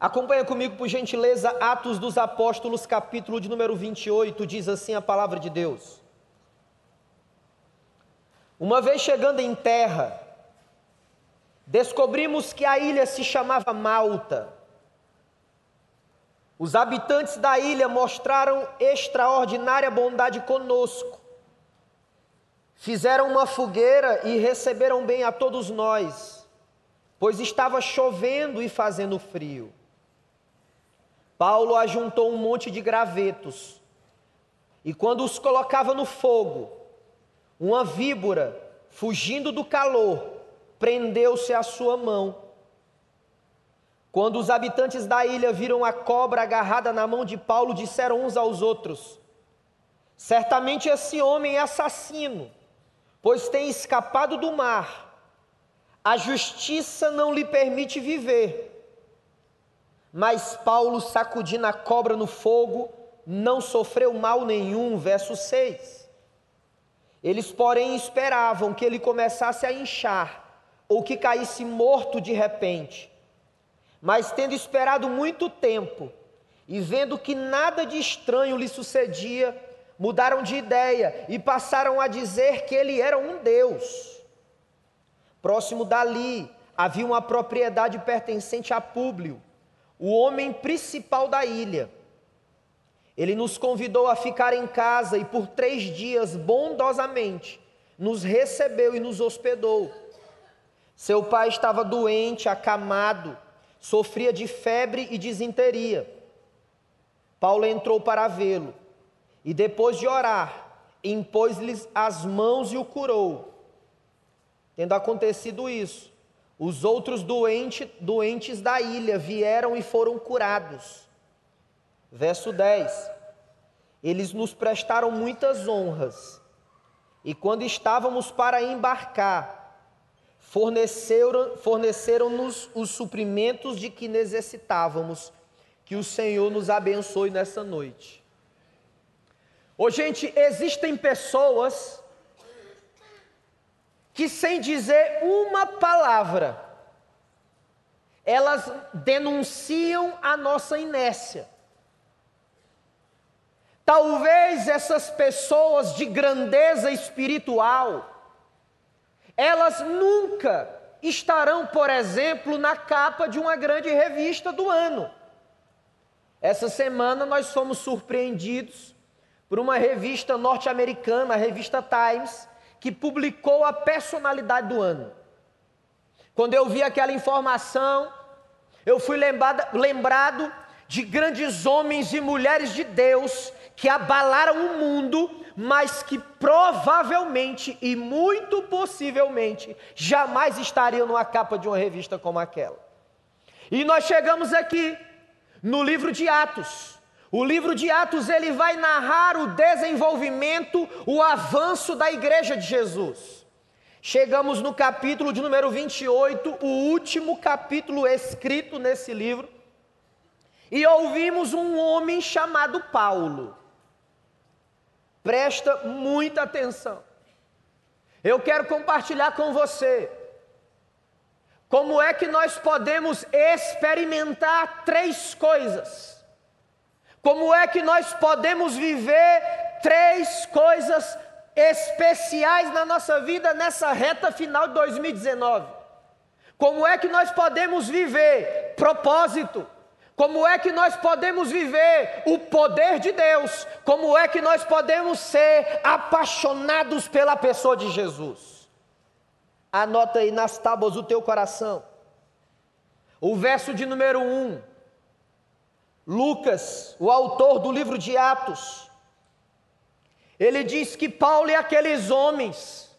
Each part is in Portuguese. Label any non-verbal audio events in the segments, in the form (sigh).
Acompanha comigo, por gentileza, Atos dos Apóstolos, capítulo de número 28, diz assim a palavra de Deus. Uma vez chegando em terra, descobrimos que a ilha se chamava Malta. Os habitantes da ilha mostraram extraordinária bondade conosco. Fizeram uma fogueira e receberam bem a todos nós, pois estava chovendo e fazendo frio. Paulo ajuntou um monte de gravetos, e quando os colocava no fogo, uma víbora, fugindo do calor, prendeu-se à sua mão. Quando os habitantes da ilha viram a cobra agarrada na mão de Paulo, disseram uns aos outros: Certamente esse homem é assassino, pois tem escapado do mar. A justiça não lhe permite viver. Mas Paulo, sacudindo a cobra no fogo, não sofreu mal nenhum. Verso 6. Eles, porém, esperavam que ele começasse a inchar, ou que caísse morto de repente. Mas, tendo esperado muito tempo, e vendo que nada de estranho lhe sucedia, mudaram de ideia e passaram a dizer que ele era um Deus. Próximo dali havia uma propriedade pertencente a Públio o homem principal da ilha. Ele nos convidou a ficar em casa e por três dias, bondosamente, nos recebeu e nos hospedou. Seu pai estava doente, acamado, sofria de febre e disenteria. Paulo entrou para vê-lo e, depois de orar, impôs-lhes as mãos e o curou. Tendo acontecido isso, os outros doente, doentes da ilha vieram e foram curados. Verso 10: Eles nos prestaram muitas honras, e quando estávamos para embarcar, forneceram-nos forneceram os suprimentos de que necessitávamos. Que o Senhor nos abençoe nessa noite. Ô, gente, existem pessoas que, sem dizer uma palavra, elas denunciam a nossa inércia. Talvez essas pessoas de grandeza espiritual, elas nunca estarão, por exemplo, na capa de uma grande revista do ano. Essa semana nós fomos surpreendidos por uma revista norte-americana, a revista Times, que publicou a personalidade do ano. Quando eu vi aquela informação, eu fui lembrado, lembrado de grandes homens e mulheres de Deus que abalaram o mundo, mas que provavelmente e muito possivelmente jamais estariam numa capa de uma revista como aquela. E nós chegamos aqui no livro de Atos. O livro de Atos ele vai narrar o desenvolvimento, o avanço da igreja de Jesus. Chegamos no capítulo de número 28, o último capítulo escrito nesse livro, e ouvimos um homem chamado Paulo. Presta muita atenção. Eu quero compartilhar com você como é que nós podemos experimentar três coisas como é que nós podemos viver três coisas especiais na nossa vida nessa reta final de 2019? Como é que nós podemos viver propósito? Como é que nós podemos viver o poder de Deus? Como é que nós podemos ser apaixonados pela pessoa de Jesus? Anota aí nas tábuas do teu coração. O verso de número 1 Lucas, o autor do livro de Atos, ele diz que Paulo e aqueles homens,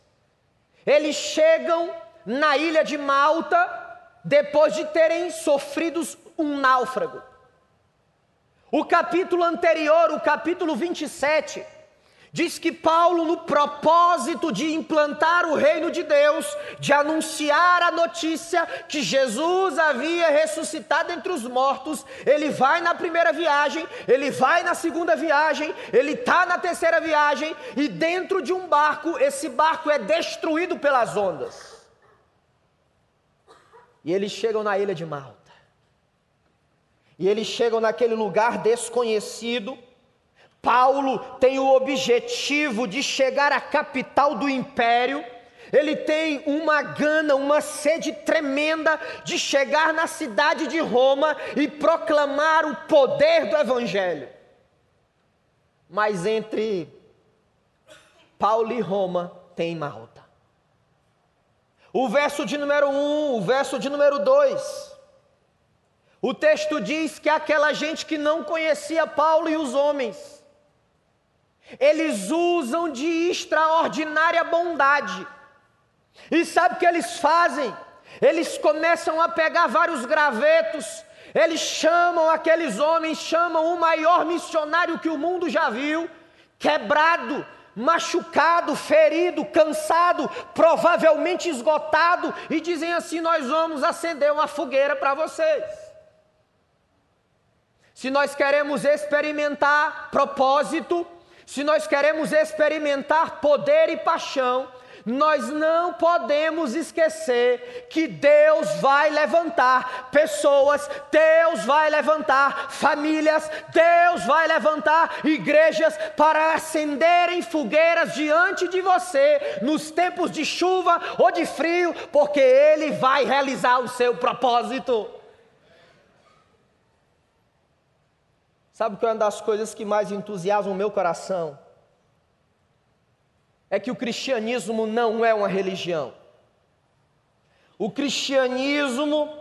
eles chegam na ilha de Malta depois de terem sofrido um náufrago. O capítulo anterior, o capítulo 27, Diz que Paulo, no propósito de implantar o reino de Deus, de anunciar a notícia que Jesus havia ressuscitado entre os mortos, ele vai na primeira viagem, ele vai na segunda viagem, ele está na terceira viagem, e dentro de um barco, esse barco é destruído pelas ondas. E eles chegam na ilha de Malta. e eles chegam naquele lugar desconhecido. Paulo tem o objetivo de chegar à capital do império. Ele tem uma gana, uma sede tremenda de chegar na cidade de Roma e proclamar o poder do Evangelho. Mas entre Paulo e Roma tem Malta. O verso de número 1, um, o verso de número 2. O texto diz que aquela gente que não conhecia Paulo e os homens, eles usam de extraordinária bondade. E sabe o que eles fazem? Eles começam a pegar vários gravetos, eles chamam aqueles homens, chamam o maior missionário que o mundo já viu, quebrado, machucado, ferido, cansado, provavelmente esgotado, e dizem assim: Nós vamos acender uma fogueira para vocês. Se nós queremos experimentar propósito, se nós queremos experimentar poder e paixão, nós não podemos esquecer que Deus vai levantar pessoas, Deus vai levantar famílias, Deus vai levantar igrejas para acenderem fogueiras diante de você nos tempos de chuva ou de frio, porque Ele vai realizar o seu propósito. Sabe que é uma das coisas que mais entusiasma o meu coração? É que o cristianismo não é uma religião. O cristianismo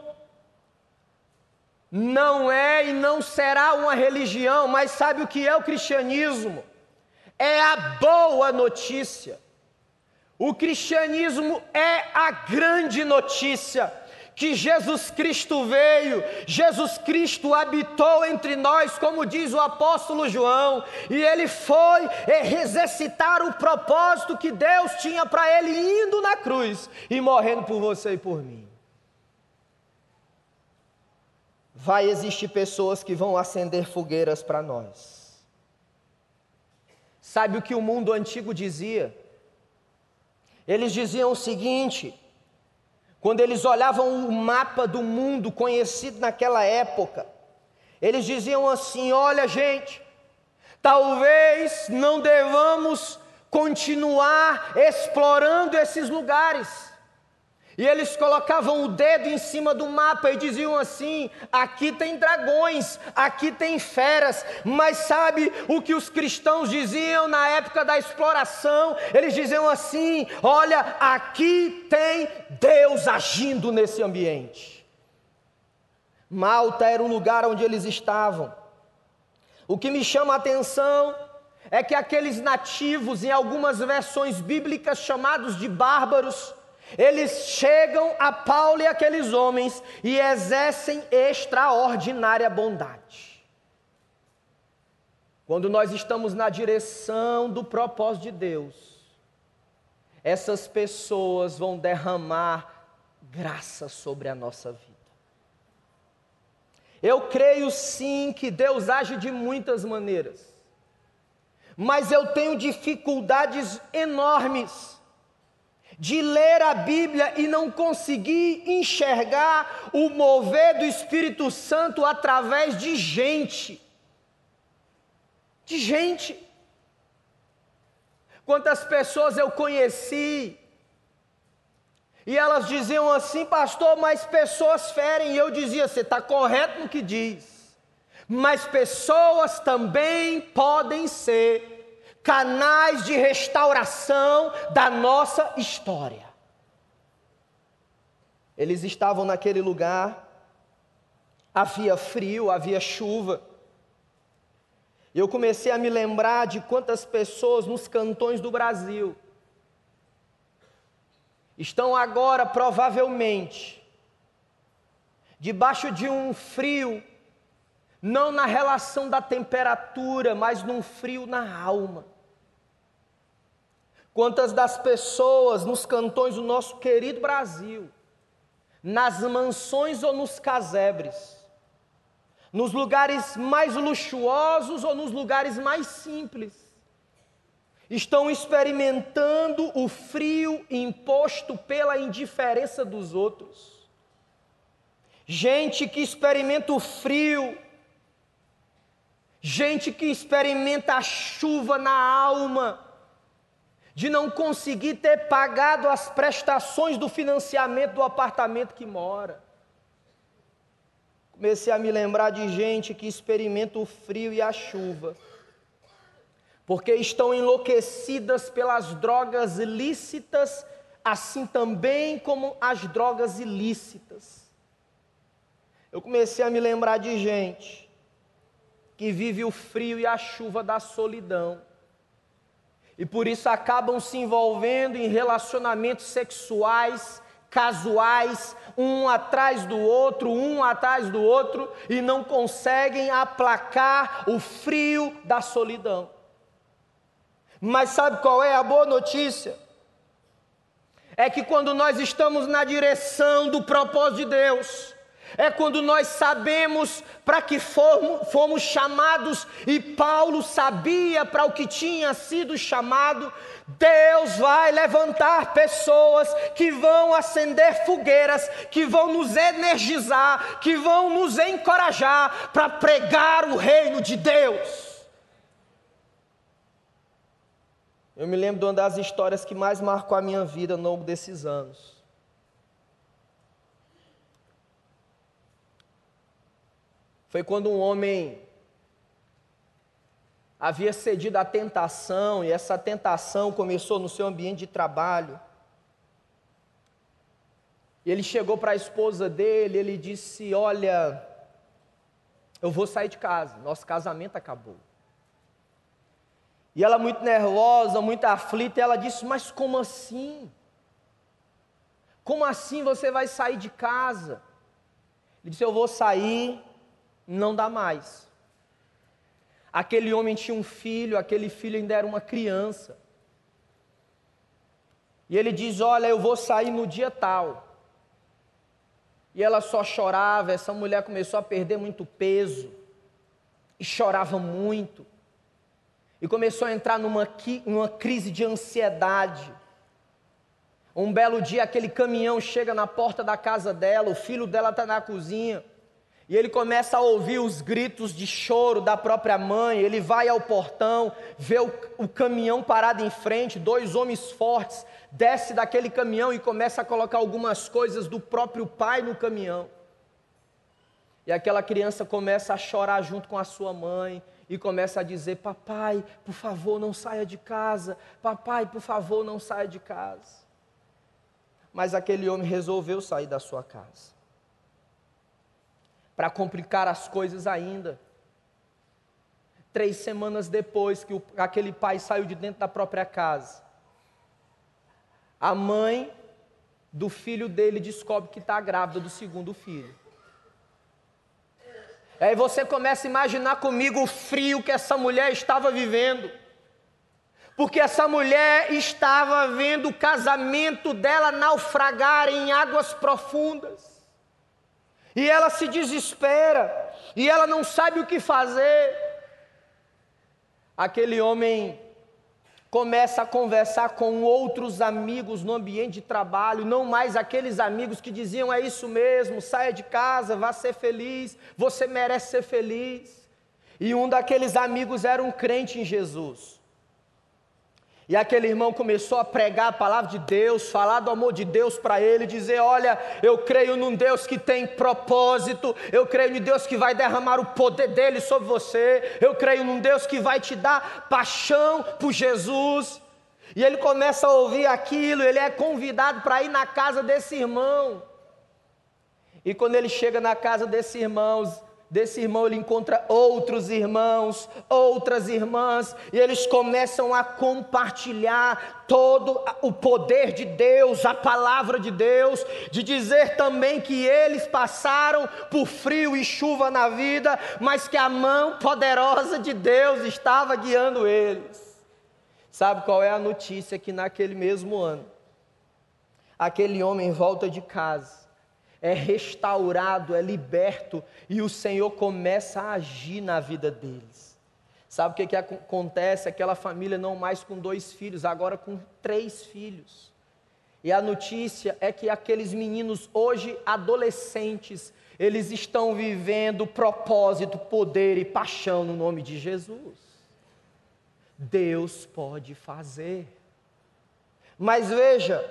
não é e não será uma religião, mas sabe o que é o cristianismo? É a boa notícia. O cristianismo é a grande notícia que Jesus Cristo veio, Jesus Cristo habitou entre nós, como diz o apóstolo João, e ele foi exercitar o propósito que Deus tinha para ele indo na cruz e morrendo por você e por mim. Vai existir pessoas que vão acender fogueiras para nós. Sabe o que o mundo antigo dizia? Eles diziam o seguinte: quando eles olhavam o mapa do mundo conhecido naquela época, eles diziam assim: olha, gente, talvez não devamos continuar explorando esses lugares. E eles colocavam o dedo em cima do mapa e diziam assim: aqui tem dragões, aqui tem feras. Mas sabe o que os cristãos diziam na época da exploração? Eles diziam assim: olha, aqui tem Deus agindo nesse ambiente. Malta era o lugar onde eles estavam. O que me chama a atenção é que aqueles nativos, em algumas versões bíblicas chamados de bárbaros, eles chegam a Paulo e aqueles homens e exercem extraordinária bondade. Quando nós estamos na direção do propósito de Deus, essas pessoas vão derramar graça sobre a nossa vida. Eu creio sim que Deus age de muitas maneiras, mas eu tenho dificuldades enormes de ler a Bíblia e não conseguir enxergar o mover do Espírito Santo através de gente. De gente. Quantas pessoas eu conheci e elas diziam assim, pastor, mas pessoas ferem. E eu dizia, você está correto no que diz. Mas pessoas também podem ser canais de restauração da nossa história. Eles estavam naquele lugar, havia frio, havia chuva. Eu comecei a me lembrar de quantas pessoas nos cantões do Brasil estão agora, provavelmente, debaixo de um frio, não na relação da temperatura, mas num frio na alma. Quantas das pessoas nos cantões do nosso querido Brasil, nas mansões ou nos casebres, nos lugares mais luxuosos ou nos lugares mais simples, estão experimentando o frio imposto pela indiferença dos outros. Gente que experimenta o frio gente que experimenta a chuva na alma, de não conseguir ter pagado as prestações do financiamento do apartamento que mora. Comecei a me lembrar de gente que experimenta o frio e a chuva, porque estão enlouquecidas pelas drogas lícitas, assim também como as drogas ilícitas. Eu comecei a me lembrar de gente que vive o frio e a chuva da solidão. E por isso acabam se envolvendo em relacionamentos sexuais casuais, um atrás do outro, um atrás do outro, e não conseguem aplacar o frio da solidão. Mas sabe qual é a boa notícia? É que quando nós estamos na direção do propósito de Deus, é quando nós sabemos para que fomos, fomos, chamados, e Paulo sabia para o que tinha sido chamado. Deus vai levantar pessoas que vão acender fogueiras, que vão nos energizar, que vão nos encorajar para pregar o reino de Deus. Eu me lembro de uma das histórias que mais marcou a minha vida ao longo desses anos. Foi quando um homem havia cedido à tentação, e essa tentação começou no seu ambiente de trabalho. E ele chegou para a esposa dele, ele disse: Olha, eu vou sair de casa, nosso casamento acabou. E ela, muito nervosa, muito aflita, ela disse: Mas como assim? Como assim você vai sair de casa? Ele disse: Eu vou sair não dá mais. Aquele homem tinha um filho, aquele filho ainda era uma criança. E ele diz: Olha, eu vou sair no dia tal. E ela só chorava, essa mulher começou a perder muito peso, e chorava muito, e começou a entrar numa, numa crise de ansiedade. Um belo dia, aquele caminhão chega na porta da casa dela, o filho dela está na cozinha. E ele começa a ouvir os gritos de choro da própria mãe. Ele vai ao portão, vê o, o, caminhão parado em frente, dois homens fortes, desce daquele caminhão e começa a colocar algumas coisas do próprio pai no caminhão. E aquela criança começa a chorar junto com a sua mãe e começa a dizer: Papai, por favor, não saia de casa. Papai, por favor, não saia de casa. Mas aquele homem resolveu sair da sua casa para complicar as coisas ainda. Três semanas depois que o, aquele pai saiu de dentro da própria casa, a mãe do filho dele descobre que está grávida do segundo filho. Aí você começa a imaginar comigo o frio que essa mulher estava vivendo. Porque essa mulher estava vendo o casamento dela naufragar em águas profundas e ela se desespera, e ela não sabe o que fazer. Aquele homem começa a conversar com outros amigos no ambiente de trabalho, não mais aqueles amigos que diziam: é isso mesmo, saia de casa, vá ser feliz, você merece ser feliz. E um daqueles amigos era um crente em Jesus. E aquele irmão começou a pregar a palavra de Deus, falar do amor de Deus para ele, dizer: Olha, eu creio num Deus que tem propósito, eu creio em Deus que vai derramar o poder dele sobre você, eu creio num Deus que vai te dar paixão por Jesus. E ele começa a ouvir aquilo, ele é convidado para ir na casa desse irmão. E quando ele chega na casa desse irmão, desse irmão ele encontra outros irmãos, outras irmãs, e eles começam a compartilhar todo o poder de Deus, a palavra de Deus, de dizer também que eles passaram por frio e chuva na vida, mas que a mão poderosa de Deus estava guiando eles. Sabe qual é a notícia que naquele mesmo ano aquele homem volta de casa é restaurado, é liberto e o Senhor começa a agir na vida deles. Sabe o que, que acontece? Aquela família não mais com dois filhos, agora com três filhos. E a notícia é que aqueles meninos, hoje adolescentes, eles estão vivendo propósito, poder e paixão no nome de Jesus. Deus pode fazer. Mas veja,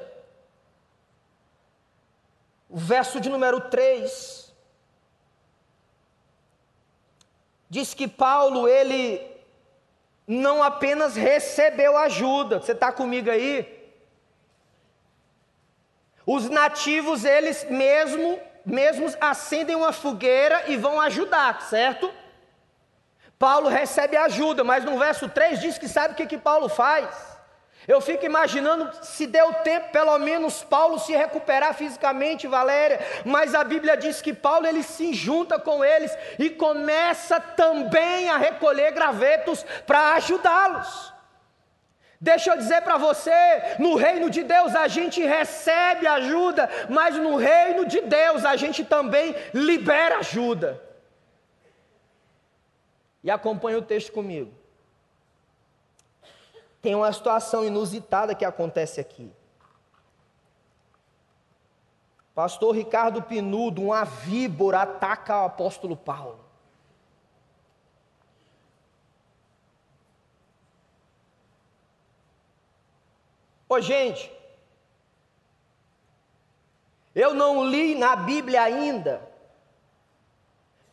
o verso de número 3 diz que Paulo, ele não apenas recebeu ajuda, você está comigo aí? Os nativos, eles mesmo, mesmos acendem uma fogueira e vão ajudar, certo? Paulo recebe ajuda, mas no verso 3 diz que sabe o que, que Paulo faz? Eu fico imaginando se deu tempo, pelo menos, Paulo se recuperar fisicamente, Valéria, mas a Bíblia diz que Paulo ele se junta com eles e começa também a recolher gravetos para ajudá-los. Deixa eu dizer para você, no reino de Deus a gente recebe ajuda, mas no reino de Deus a gente também libera ajuda. E acompanhe o texto comigo. Tem uma situação inusitada que acontece aqui. Pastor Ricardo Pinudo, uma víbora ataca o apóstolo Paulo. Ô gente, eu não li na Bíblia ainda,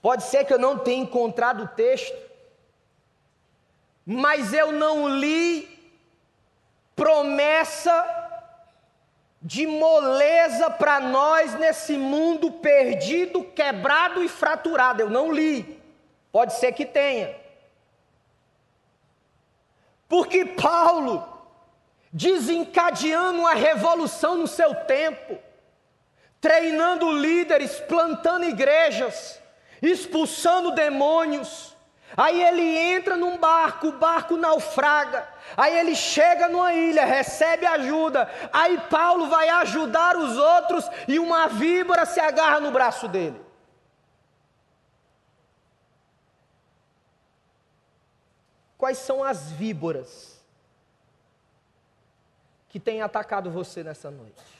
pode ser que eu não tenha encontrado o texto, mas eu não li promessa de moleza para nós nesse mundo perdido, quebrado e fraturado. Eu não li, pode ser que tenha. Porque Paulo, desencadeando uma revolução no seu tempo, treinando líderes, plantando igrejas, expulsando demônios. Aí ele entra num barco, o barco naufraga. Aí ele chega numa ilha, recebe ajuda. Aí Paulo vai ajudar os outros e uma víbora se agarra no braço dele. Quais são as víboras que tem atacado você nessa noite?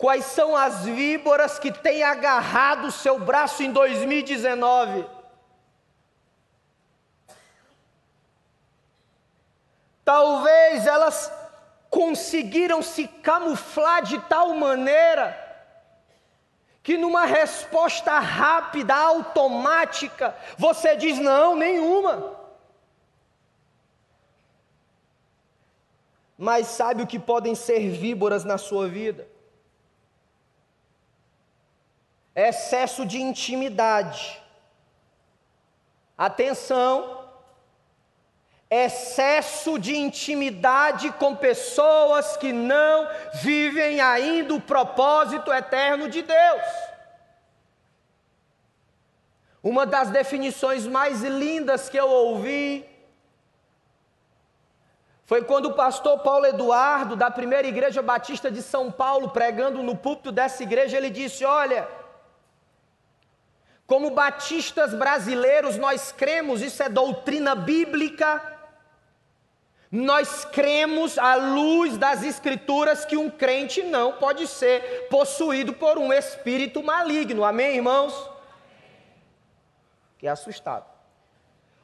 Quais são as víboras que têm agarrado o seu braço em 2019? Talvez elas conseguiram se camuflar de tal maneira que numa resposta rápida, automática, você diz: não, nenhuma. mas sabe o que podem ser víboras na sua vida? Excesso de intimidade. Atenção, excesso de intimidade com pessoas que não vivem ainda o propósito eterno de Deus. Uma das definições mais lindas que eu ouvi foi quando o pastor Paulo Eduardo, da primeira igreja batista de São Paulo, pregando no púlpito dessa igreja, ele disse: Olha, como batistas brasileiros, nós cremos, isso é doutrina bíblica, nós cremos, à luz das Escrituras, que um crente não pode ser possuído por um espírito maligno. Amém, irmãos? Que assustado.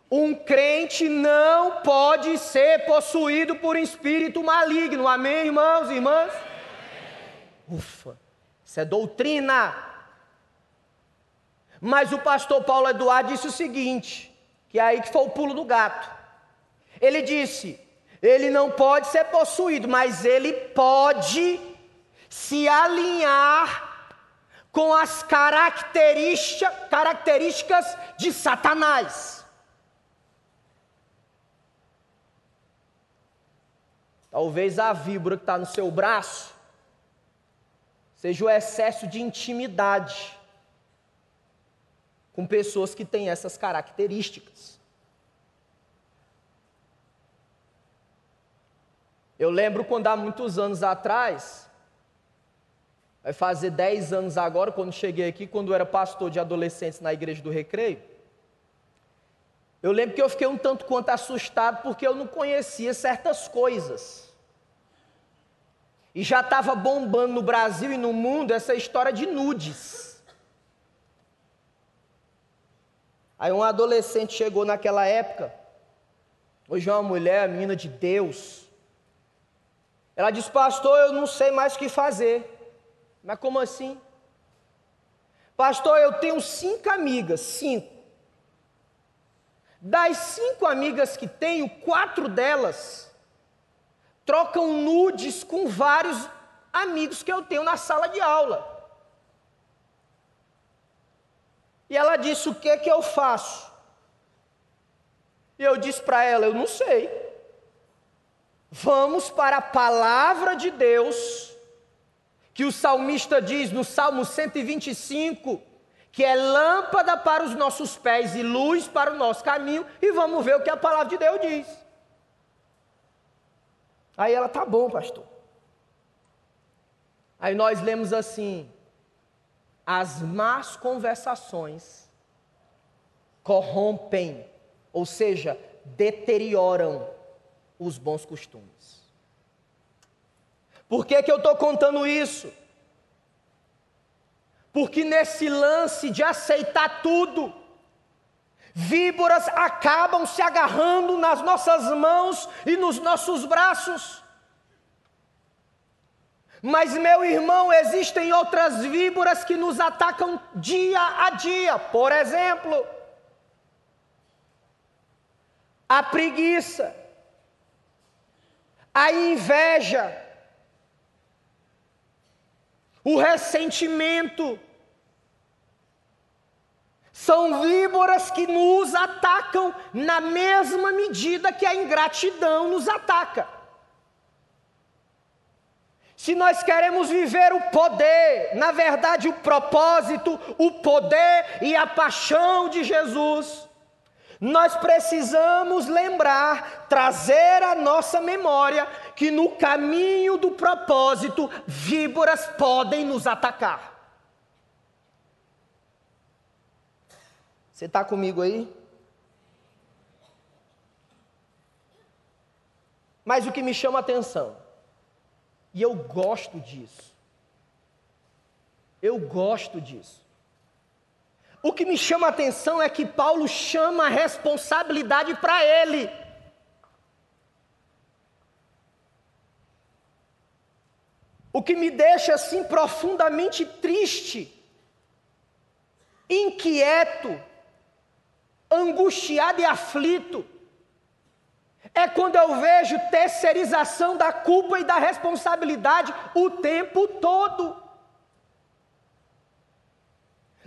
Um crente não pode ser possuído por um espírito maligno. Amém, irmãos e irmãs? Ufa, isso é doutrina. Mas o pastor Paulo Eduardo disse o seguinte: que é aí que foi o pulo do gato. Ele disse: ele não pode ser possuído, mas ele pode se alinhar com as características, características de Satanás. Talvez a víbora que está no seu braço seja o excesso de intimidade com pessoas que têm essas características. Eu lembro quando há muitos anos atrás, vai fazer 10 anos agora, quando cheguei aqui, quando eu era pastor de adolescentes na igreja do Recreio. Eu lembro que eu fiquei um tanto quanto assustado porque eu não conhecia certas coisas. E já estava bombando no Brasil e no mundo essa história de nudes. Aí um adolescente chegou naquela época, hoje é uma mulher, menina de Deus. Ela disse, pastor, eu não sei mais o que fazer. Mas como assim? Pastor, eu tenho cinco amigas, cinco. Das cinco amigas que tenho, quatro delas trocam nudes com vários amigos que eu tenho na sala de aula. E ela disse: O que que eu faço? E eu disse para ela: Eu não sei. Vamos para a palavra de Deus, que o salmista diz no Salmo 125, que é lâmpada para os nossos pés e luz para o nosso caminho, e vamos ver o que a palavra de Deus diz. Aí ela, tá bom, pastor. Aí nós lemos assim: as más conversações corrompem, ou seja, deterioram os bons costumes. Por que, que eu estou contando isso? Porque nesse lance de aceitar tudo, Víboras acabam se agarrando nas nossas mãos e nos nossos braços. Mas, meu irmão, existem outras víboras que nos atacam dia a dia. Por exemplo, a preguiça, a inveja, o ressentimento, são víboras que nos atacam na mesma medida que a ingratidão nos ataca. Se nós queremos viver o poder, na verdade o propósito, o poder e a paixão de Jesus, nós precisamos lembrar, trazer à nossa memória que no caminho do propósito, víboras podem nos atacar. Você está comigo aí? Mas o que me chama a atenção, e eu gosto disso, eu gosto disso. O que me chama a atenção é que Paulo chama a responsabilidade para ele. O que me deixa assim profundamente triste, inquieto, angustiado e aflito, é quando eu vejo terceirização da culpa e da responsabilidade o tempo todo.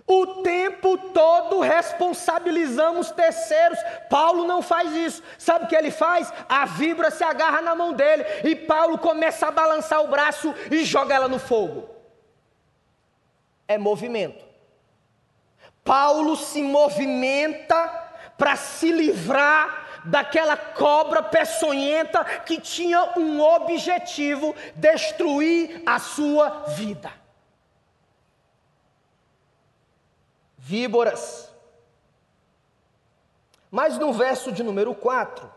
O tempo todo responsabilizamos terceiros. Paulo não faz isso. Sabe o que ele faz? A vibra se agarra na mão dele e Paulo começa a balançar o braço e joga ela no fogo. É movimento. Paulo se movimenta para se livrar daquela cobra peçonhenta que tinha um objetivo: destruir a sua vida. Víboras. Mas no verso de número 4,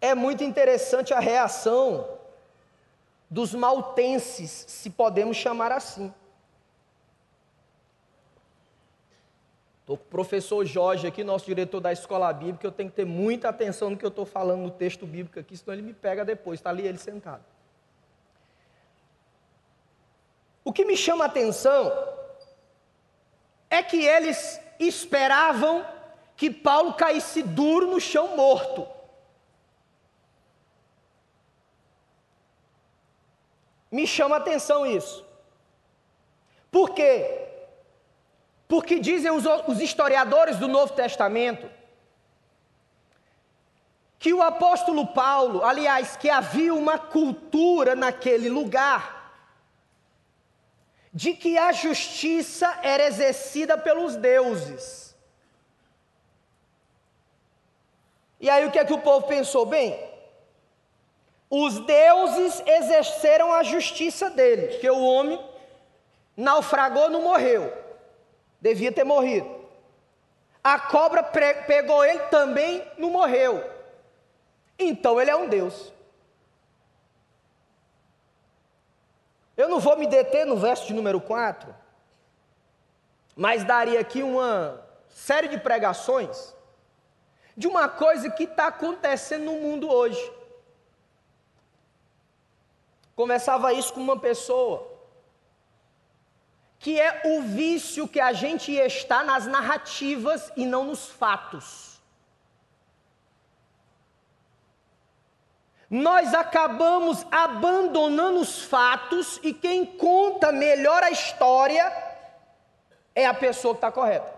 é muito interessante a reação dos maltenses, se podemos chamar assim. Estou com o professor Jorge aqui, nosso diretor da escola bíblica, eu tenho que ter muita atenção no que eu estou falando no texto bíblico aqui, senão ele me pega depois, está ali ele sentado. O que me chama a atenção é que eles esperavam que Paulo caísse duro no chão morto. Me chama a atenção isso. Por quê? Porque dizem os, os historiadores do Novo Testamento que o apóstolo Paulo, aliás, que havia uma cultura naquele lugar de que a justiça era exercida pelos deuses. E aí o que é que o povo pensou? Bem, os deuses exerceram a justiça dele, porque o homem naufragou, não morreu. Devia ter morrido. A cobra pegou ele também, não morreu. Então ele é um Deus. Eu não vou me deter no verso de número 4, mas daria aqui uma série de pregações de uma coisa que está acontecendo no mundo hoje. Conversava isso com uma pessoa que é o vício que a gente está nas narrativas e não nos fatos. Nós acabamos abandonando os fatos e quem conta melhor a história é a pessoa que está correta.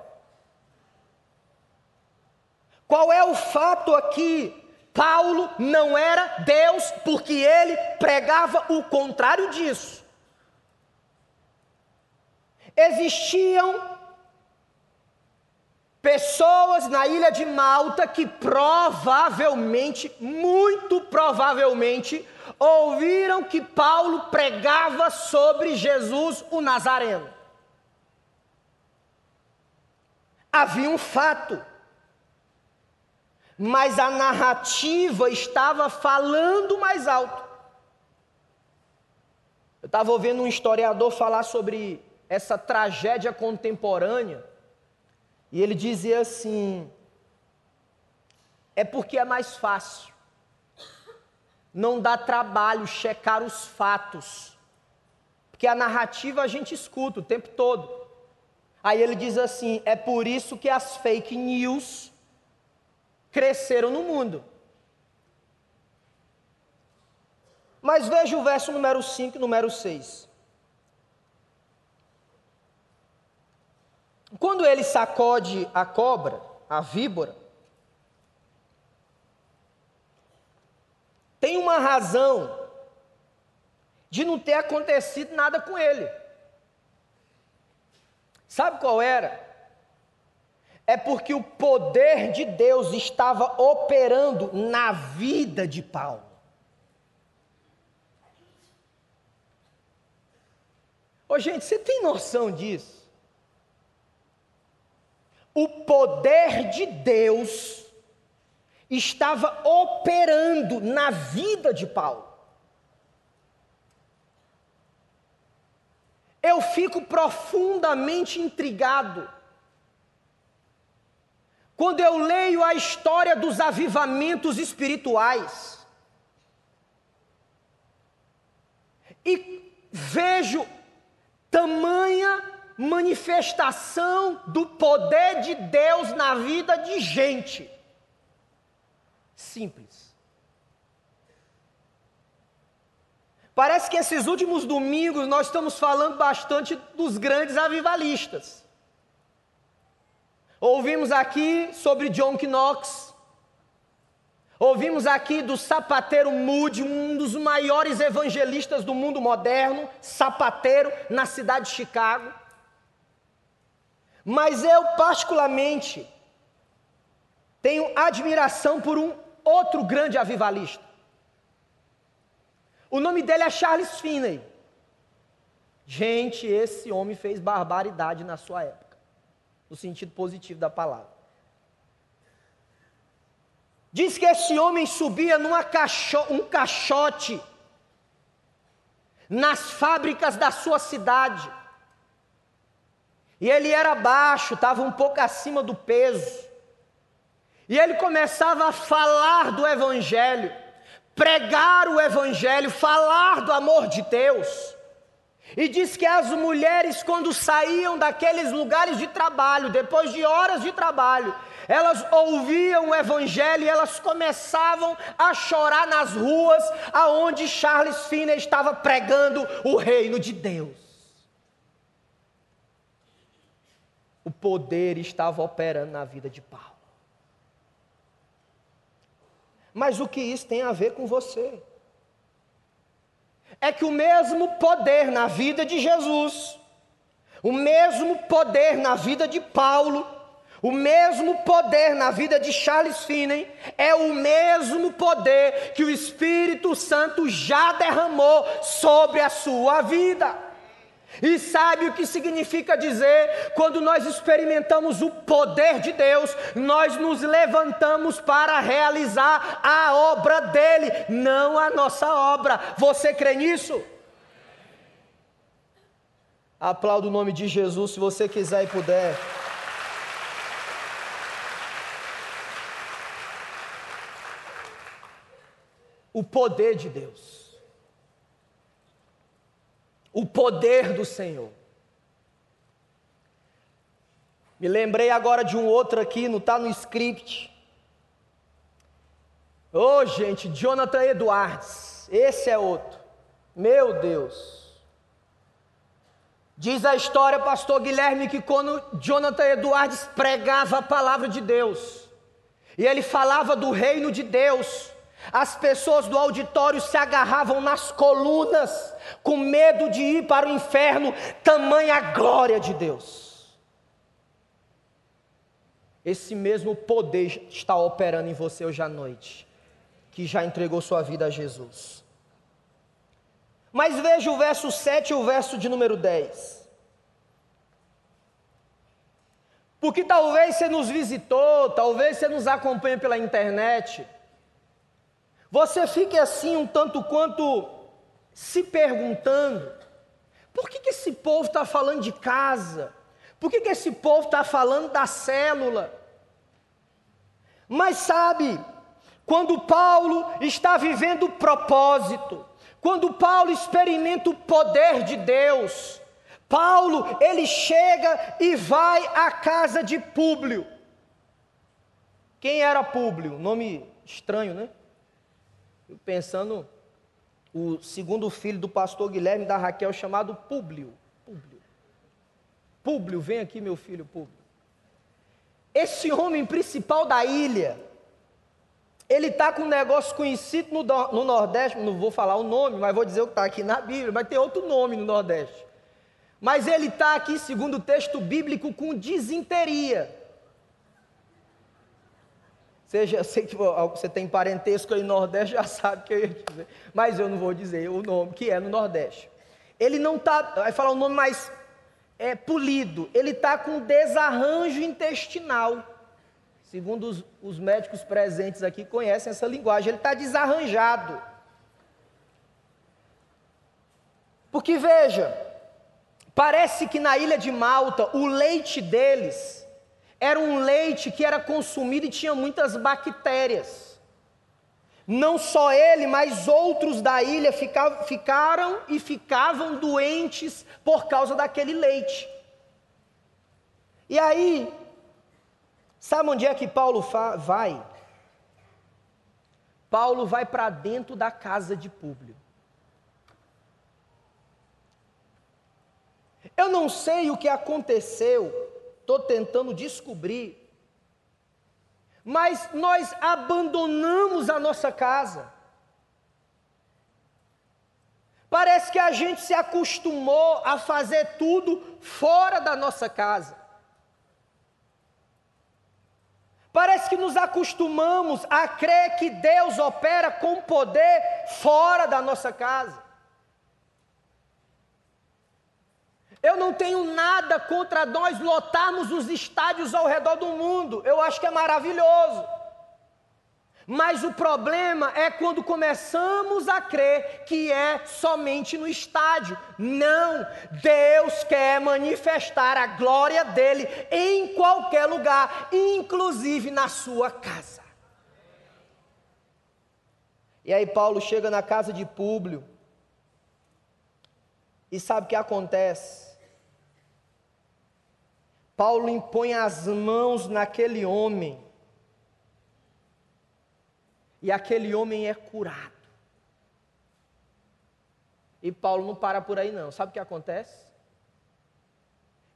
Qual é o fato aqui? Paulo não era Deus porque ele pregava o contrário disso. Existiam pessoas na ilha de Malta que provavelmente, muito provavelmente, ouviram que Paulo pregava sobre Jesus o Nazareno. Havia um fato mas a narrativa estava falando mais alto. Eu estava ouvindo um historiador falar sobre essa tragédia contemporânea, e ele dizia assim: é porque é mais fácil, não dá trabalho checar os fatos, porque a narrativa a gente escuta o tempo todo. Aí ele diz assim: é por isso que as fake news cresceram no mundo. Mas veja o verso número 5 e número 6. Quando ele sacode a cobra, a víbora, tem uma razão de não ter acontecido nada com ele. Sabe qual era? é porque o poder de Deus estava operando na vida de Paulo. Ô, gente, você tem noção disso? O poder de Deus estava operando na vida de Paulo. Eu fico profundamente intrigado quando eu leio a história dos avivamentos espirituais e vejo tamanha manifestação do poder de Deus na vida de gente simples. Parece que esses últimos domingos nós estamos falando bastante dos grandes avivalistas. Ouvimos aqui sobre John Knox. Ouvimos aqui do sapateiro Moody, um dos maiores evangelistas do mundo moderno, sapateiro na cidade de Chicago. Mas eu, particularmente, tenho admiração por um outro grande avivalista. O nome dele é Charles Finney. Gente, esse homem fez barbaridade na sua época no sentido positivo da palavra. Diz que esse homem subia num caixo, um caixote nas fábricas da sua cidade. E ele era baixo, estava um pouco acima do peso. E ele começava a falar do Evangelho, pregar o Evangelho, falar do amor de Deus. E diz que as mulheres, quando saíam daqueles lugares de trabalho, depois de horas de trabalho, elas ouviam o evangelho e elas começavam a chorar nas ruas aonde Charles Finney estava pregando o reino de Deus. Poder estava operando na vida de Paulo. Mas o que isso tem a ver com você? é que o mesmo poder na vida de Jesus, o mesmo poder na vida de Paulo, o mesmo poder na vida de Charles Finney é o mesmo poder que o Espírito Santo já derramou sobre a sua vida. E sabe o que significa dizer? Quando nós experimentamos o poder de Deus, nós nos levantamos para realizar a obra dele, não a nossa obra. Você crê nisso? Aplauda o nome de Jesus se você quiser e puder. O poder de Deus. O poder do Senhor. Me lembrei agora de um outro aqui, não está no script. Ô oh, gente, Jonathan Edwards, esse é outro. Meu Deus. Diz a história, pastor Guilherme, que quando Jonathan Edwards pregava a palavra de Deus, e ele falava do reino de Deus, as pessoas do auditório se agarravam nas colunas, com medo de ir para o inferno, tamanha glória de Deus. Esse mesmo poder está operando em você hoje à noite, que já entregou sua vida a Jesus. Mas veja o verso 7 e o verso de número 10. Porque talvez você nos visitou, talvez você nos acompanhe pela internet. Você fique assim um tanto quanto se perguntando: por que, que esse povo está falando de casa? Por que, que esse povo está falando da célula? Mas sabe, quando Paulo está vivendo o propósito, quando Paulo experimenta o poder de Deus, Paulo, ele chega e vai à casa de Públio. Quem era Públio? Nome estranho, né? Eu pensando, o segundo filho do pastor Guilherme da Raquel, chamado Públio. Públio. Públio, vem aqui, meu filho Públio. Esse homem principal da ilha, ele está com um negócio conhecido no, no, Nordeste, não vou falar o nome, mas vou dizer o que está aqui na Bíblia, mas tem outro nome no Nordeste. Mas ele está aqui, segundo o texto bíblico, com disenteria. Seja, (laughs) sei que você tem parentesco aí no Nordeste, já sabe o que eu ia dizer. Mas eu não vou dizer o nome que é no Nordeste. Ele não está, vai falar o um nome mais é, polido, ele está com desarranjo intestinal. Segundo os, os médicos presentes aqui, conhecem essa linguagem. Ele está desarranjado. Porque veja, parece que na ilha de Malta o leite deles era um leite que era consumido e tinha muitas bactérias. Não só ele, mas outros da ilha ficavam, ficaram e ficavam doentes por causa daquele leite. E aí, Sabe onde é que Paulo vai? Paulo vai para dentro da casa de Públio. Eu não sei o que aconteceu, estou tentando descobrir, mas nós abandonamos a nossa casa. Parece que a gente se acostumou a fazer tudo fora da nossa casa. Parece que nos acostumamos a crer que Deus opera com poder fora da nossa casa. Eu não tenho nada contra nós lotarmos os estádios ao redor do mundo, eu acho que é maravilhoso. Mas o problema é quando começamos a crer que é somente no estádio. Não, Deus quer manifestar a glória dele em qualquer lugar, inclusive na sua casa. E aí Paulo chega na casa de Públio. E sabe o que acontece? Paulo impõe as mãos naquele homem e aquele homem é curado. E Paulo não para por aí, não. Sabe o que acontece?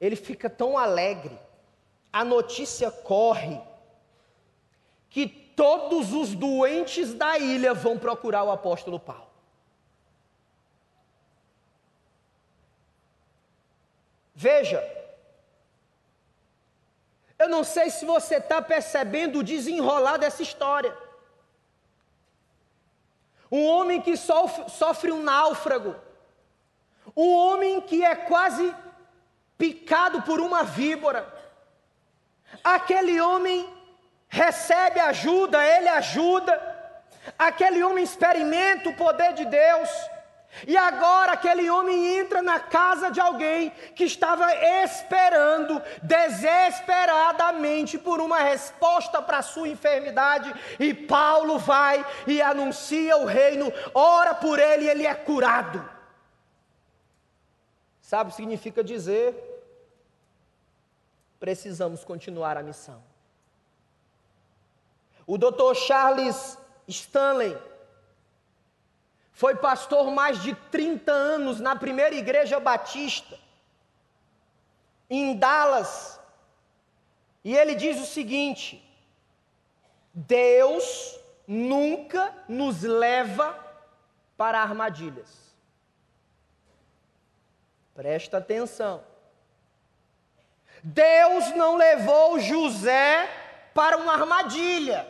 Ele fica tão alegre, a notícia corre, que todos os doentes da ilha vão procurar o apóstolo Paulo. Veja, eu não sei se você está percebendo o desenrolar dessa história. Um homem que sofre, um náufrago. Um homem que é quase picado por uma víbora. Aquele homem recebe ajuda, ele ajuda. Aquele homem experimenta o poder de Deus. E agora aquele homem entra na casa de alguém que estava esperando desesperadamente por uma resposta para sua enfermidade, e Paulo vai e anuncia o reino, ora por ele e ele é curado. Sabe o que significa dizer? Precisamos continuar a missão. O Dr. Charles Stanley foi pastor mais de 30 anos na primeira igreja batista, em Dallas. E ele diz o seguinte: Deus nunca nos leva para armadilhas. Presta atenção. Deus não levou José para uma armadilha.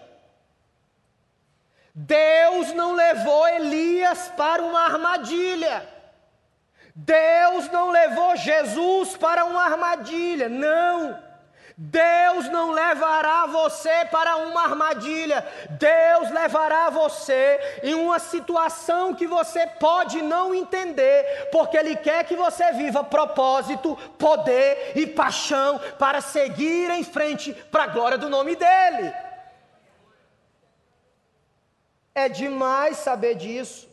Deus não levou Elias para uma armadilha. Deus não levou Jesus para uma armadilha. Não. Deus não levará você para uma armadilha, Deus levará você em uma situação que você pode não entender, porque Ele quer que você viva propósito, poder e paixão para seguir em frente para a glória do nome dEle. É demais saber disso.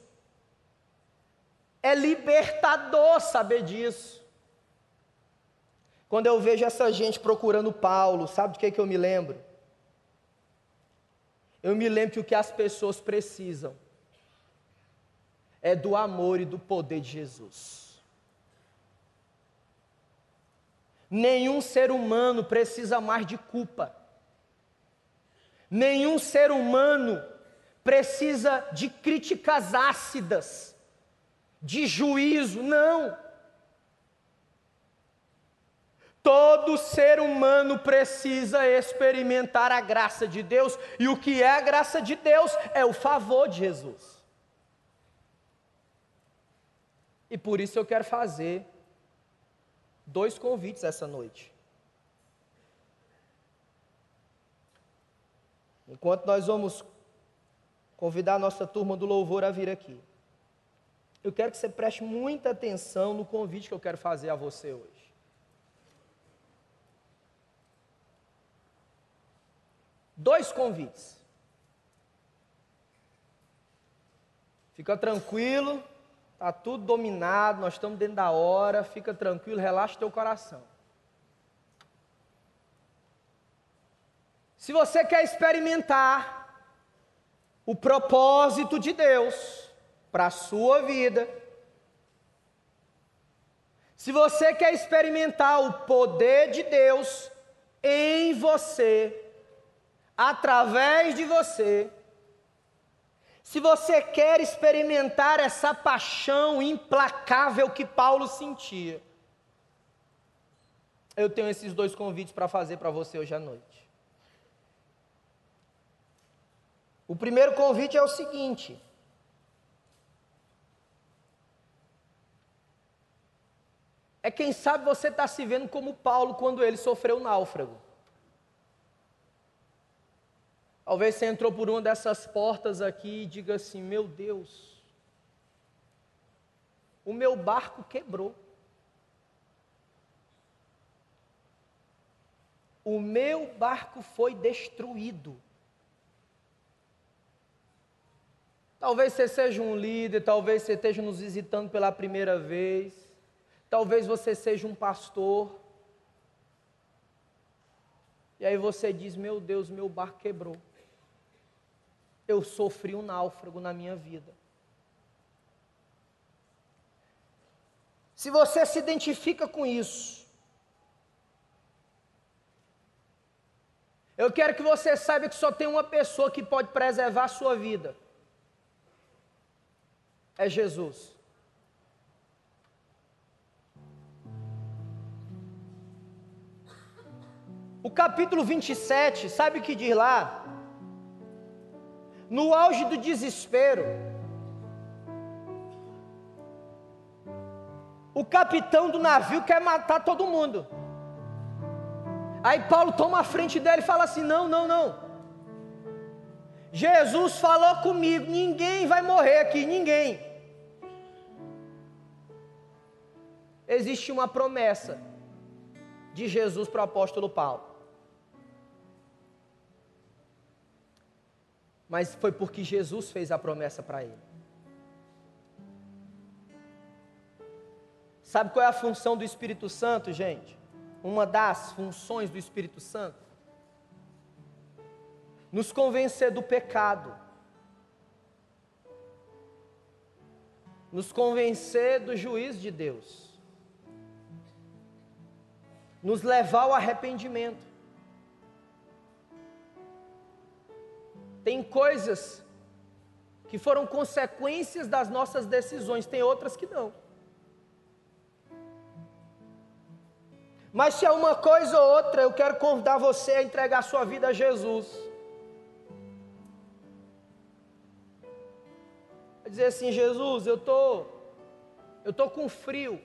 É libertador saber disso. Quando eu vejo essa gente procurando Paulo, sabe de que, que eu me lembro? Eu me lembro que o que as pessoas precisam é do amor e do poder de Jesus. Nenhum ser humano precisa mais de culpa. Nenhum ser humano precisa de críticas ácidas, de juízo, não. Todo ser humano precisa experimentar a graça de Deus, e o que é a graça de Deus? É o favor de Jesus. E por isso eu quero fazer dois convites essa noite. Enquanto nós vamos convidar a nossa turma do louvor a vir aqui, eu quero que você preste muita atenção no convite que eu quero fazer a você hoje. dois convites. Fica tranquilo, está tudo dominado, nós estamos dentro da hora, fica tranquilo, relaxa teu coração. Se você quer experimentar o propósito de Deus para a sua vida, se você quer experimentar o poder de Deus em você, através de você, se você quer experimentar essa paixão implacável que Paulo sentia, eu tenho esses dois convites para fazer para você hoje à noite. O primeiro convite é o seguinte: é quem sabe você está se vendo como Paulo quando ele sofreu náufrago. Talvez você entrou por uma dessas portas aqui e diga assim: Meu Deus, o meu barco quebrou. O meu barco foi destruído. Talvez você seja um líder, talvez você esteja nos visitando pela primeira vez, talvez você seja um pastor. E aí você diz: Meu Deus, meu barco quebrou eu sofri um náufrago na minha vida. Se você se identifica com isso, eu quero que você saiba que só tem uma pessoa que pode preservar a sua vida. É Jesus. O capítulo 27, sabe o que diz lá? no auge do desespero, o capitão do navio quer matar todo mundo. Aí Paulo toma a frente dele e fala assim: Não, não, não. Jesus falou comigo, ninguém vai morrer aqui, ninguém. Existe uma promessa de Jesus para o apóstolo Paulo. Mas foi porque Jesus fez a promessa para ele. Sabe qual é a função do Espírito Santo, gente? Uma das funções do Espírito Santo? Nos convencer do pecado nos convencer do juízo de Deus, nos levar ao arrependimento. Tem coisas que foram consequências das nossas decisões, tem outras que não. Mas se é uma coisa ou outra, eu quero convidar você a entregar sua vida a Jesus. dizer assim: Jesus, eu tô, eu tô com frio.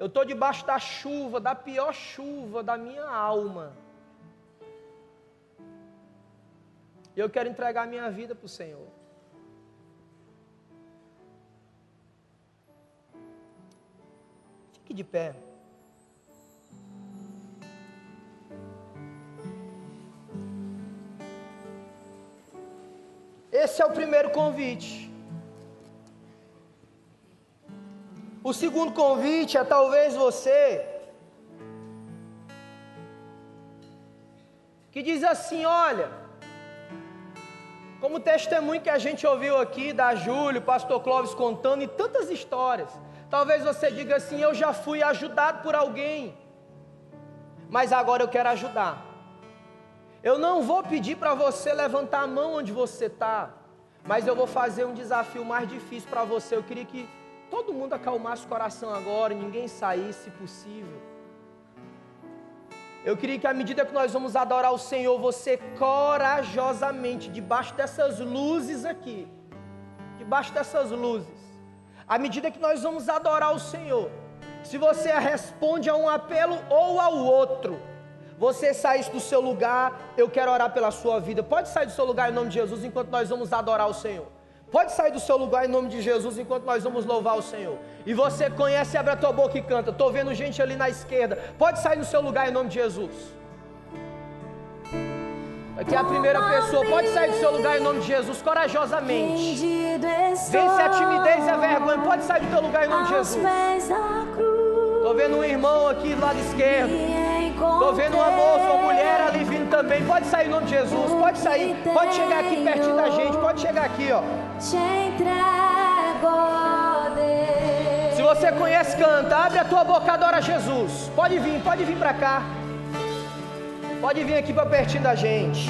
Eu tô debaixo da chuva, da pior chuva da minha alma. Eu quero entregar minha vida para o Senhor. Fique de pé. Esse é o primeiro convite. O segundo convite é talvez você que diz assim: olha, como testemunho que a gente ouviu aqui da Júlio, pastor Clóvis contando e tantas histórias. Talvez você diga assim: eu já fui ajudado por alguém, mas agora eu quero ajudar. Eu não vou pedir para você levantar a mão onde você está, mas eu vou fazer um desafio mais difícil para você. Eu queria que todo mundo acalmasse o coração agora, ninguém saísse, se possível. Eu queria que à medida que nós vamos adorar o Senhor, você corajosamente, debaixo dessas luzes aqui, debaixo dessas luzes, à medida que nós vamos adorar o Senhor, se você responde a um apelo ou ao outro, você saísse do seu lugar, eu quero orar pela sua vida. Pode sair do seu lugar em nome de Jesus enquanto nós vamos adorar o Senhor. Pode sair do seu lugar em nome de Jesus enquanto nós vamos louvar o Senhor. E você conhece, abre a tua boca e canta. Estou vendo gente ali na esquerda. Pode sair do seu lugar em nome de Jesus. Aqui é a primeira pessoa. Pode sair do seu lugar em nome de Jesus, corajosamente. Vence a timidez e a vergonha. Pode sair do teu lugar em nome de Jesus. Estou vendo um irmão aqui do lado esquerdo. Estou vendo uma moça, uma mulher ali vindo também. Pode sair em nome de Jesus. Pode sair. Pode chegar aqui pertinho da gente. Pode chegar aqui, ó. Se você conhece, canta. Abre a tua boca, adora Jesus. Pode vir, pode vir para cá. Pode vir aqui para pertinho da gente.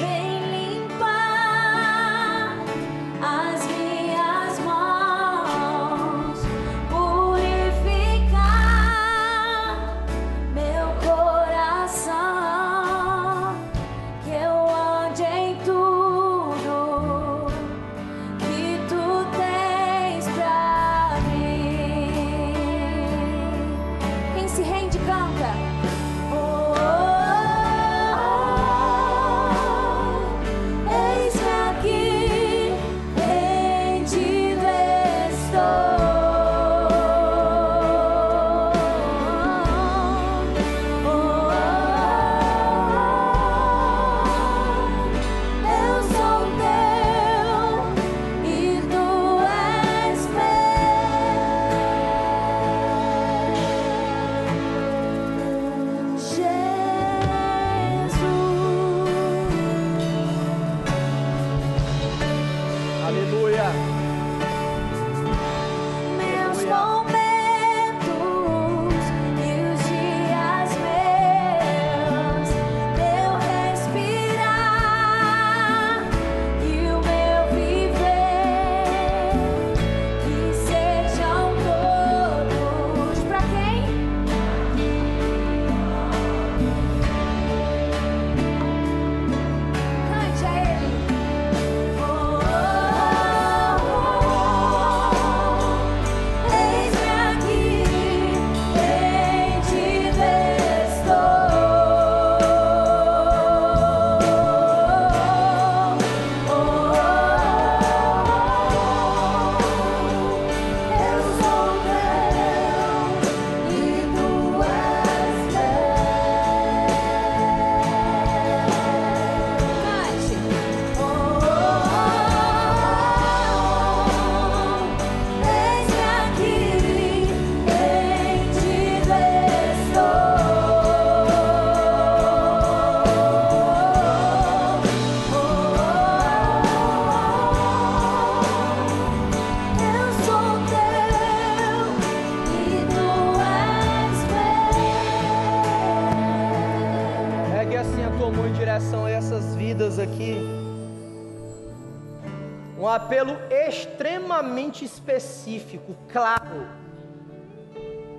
Apelo extremamente específico, claro.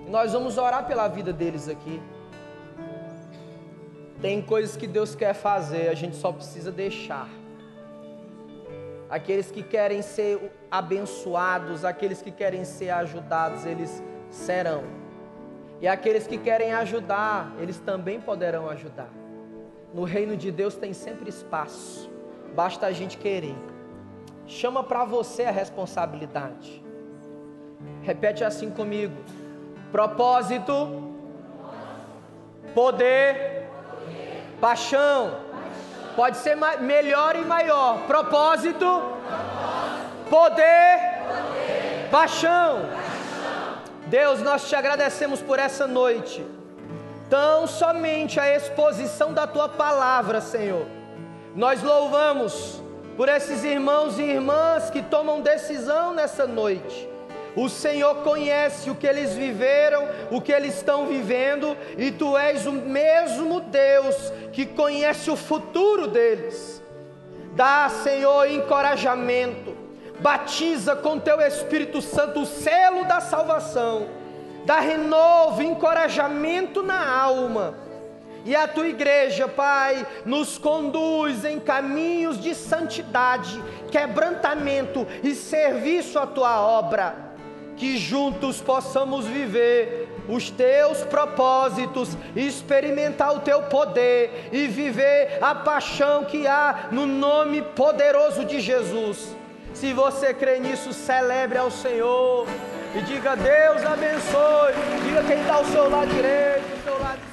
Nós vamos orar pela vida deles aqui. Tem coisas que Deus quer fazer, a gente só precisa deixar. Aqueles que querem ser abençoados, aqueles que querem ser ajudados, eles serão. E aqueles que querem ajudar, eles também poderão ajudar. No reino de Deus tem sempre espaço, basta a gente querer. Chama para você a responsabilidade. Repete assim comigo: propósito, poder, Paixão. Pode ser melhor e maior. Propósito. Poder. Paixão. Deus, nós te agradecemos por essa noite. Tão somente a exposição da tua palavra, Senhor. Nós louvamos por esses irmãos e irmãs que tomam decisão nessa noite o Senhor conhece o que eles viveram, o que eles estão vivendo, e tu és o mesmo Deus que conhece o futuro deles. Dá, Senhor, encorajamento, batiza com teu Espírito Santo o selo da salvação, dá renovo, encorajamento na alma. E a tua igreja, Pai, nos conduz em caminhos de santidade, quebrantamento e serviço à tua obra que juntos possamos viver os teus propósitos, experimentar o teu poder e viver a paixão que há no nome poderoso de Jesus. Se você crê nisso, celebre ao Senhor e diga: Deus abençoe. Diga quem está ao seu lado direito.